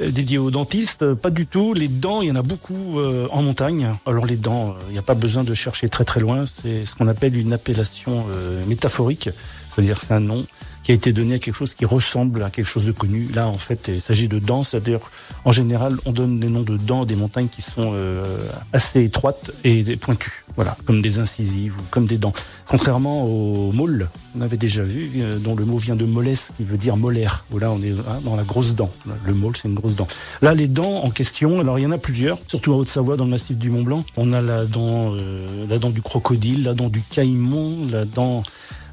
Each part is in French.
euh, dédié aux dentistes. Pas du tout. Les dents, il y en a beaucoup euh, en montagne. Alors les dents, il n'y a pas besoin de chercher très très loin. C'est ce qu'on appelle une appellation métaphorique. C'est-à-dire c'est un nom qui a été donné à quelque chose qui ressemble à quelque chose de connu. Là, en fait, il s'agit de dents. C'est-à-dire, en général, on donne des noms de dents des montagnes qui sont euh, assez étroites et pointues. Voilà, comme des incisives ou comme des dents. Contrairement au môle, on avait déjà vu, euh, dont le mot vient de mollesse, qui veut dire molaire. Là, on est hein, dans la grosse dent. Le môle, c'est une grosse dent. Là, les dents en question, alors il y en a plusieurs, surtout en Haute-Savoie, dans le massif du Mont Blanc. On a la dent, euh, la dent du crocodile, la dent du caïman, la dent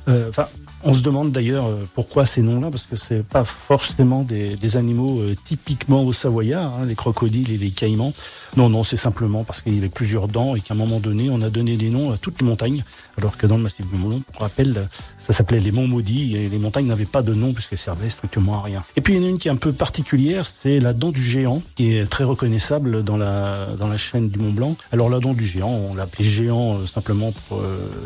Enfin, on se demande d'ailleurs euh, pourquoi ces noms-là, parce que c'est pas forcément des, des animaux euh, typiquement au Savoyard, hein, les crocodiles et les caïmans. Non, non, c'est simplement parce qu'il y avait plusieurs dents et qu'à un moment donné, on a donné des noms à toutes les montagnes, alors que dans le massif du Mont pour rappel, ça s'appelait les monts maudits et les montagnes n'avaient pas de nom puisqu'elles servaient strictement à rien. Et puis il y en a une qui est un peu particulière, c'est la dent du géant, qui est très reconnaissable dans la dans la chaîne du Mont Blanc. Alors la dent du géant, on l'appelait géant euh, simplement pour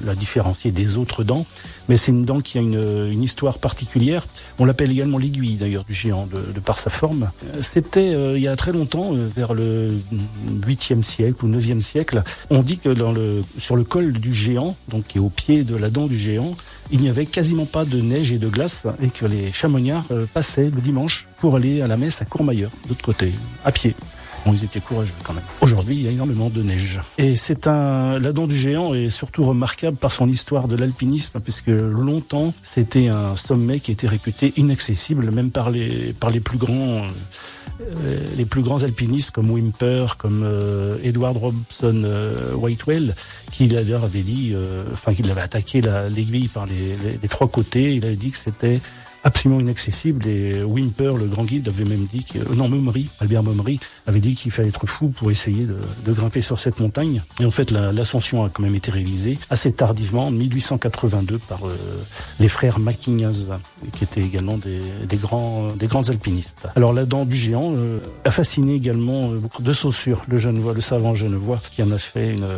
la différencier des autres dents, mais c'est une dent qui a une, histoire particulière. On l'appelle également l'aiguille d'ailleurs du géant de, par sa forme. C'était euh, il y a très longtemps, euh, vers le 8e siècle ou 9e siècle, on dit que sur le col du géant, donc qui est au pied de la dent du géant, il n'y avait quasiment pas de neige et de glace et que les chamonniards euh, passaient le dimanche pour aller à la messe à Courmayeur, d'autre côté, à pied ils étaient courageux quand même. Aujourd'hui, il y a énormément de neige. Et c'est un, la dent du géant est surtout remarquable par son histoire de l'alpinisme, puisque longtemps, c'était un sommet qui était réputé inaccessible, même par les, par les plus grands, euh, les plus grands alpinistes comme Wimper, comme euh, Edward Robson euh, Whitewell, qui d'ailleurs avait dit, enfin, qu'il avait attaqué l'aiguille par les, les, trois côtés. Il avait dit que c'était absolument inaccessible. Et Wimper, le grand guide, avait même dit que, euh, non, Albert Momery, avait dit qu'il fallait être fou pour essayer de, grimper sur cette montagne. Et en fait, l'ascension a quand même été réalisée assez tardivement, en 1882, par euh, les frères Macquignaz, qui étaient également des, grands, des grands alpinistes. Alors, la dent du géant euh, a fasciné également beaucoup de Saussure, le le savant Genevois, qui en a fait une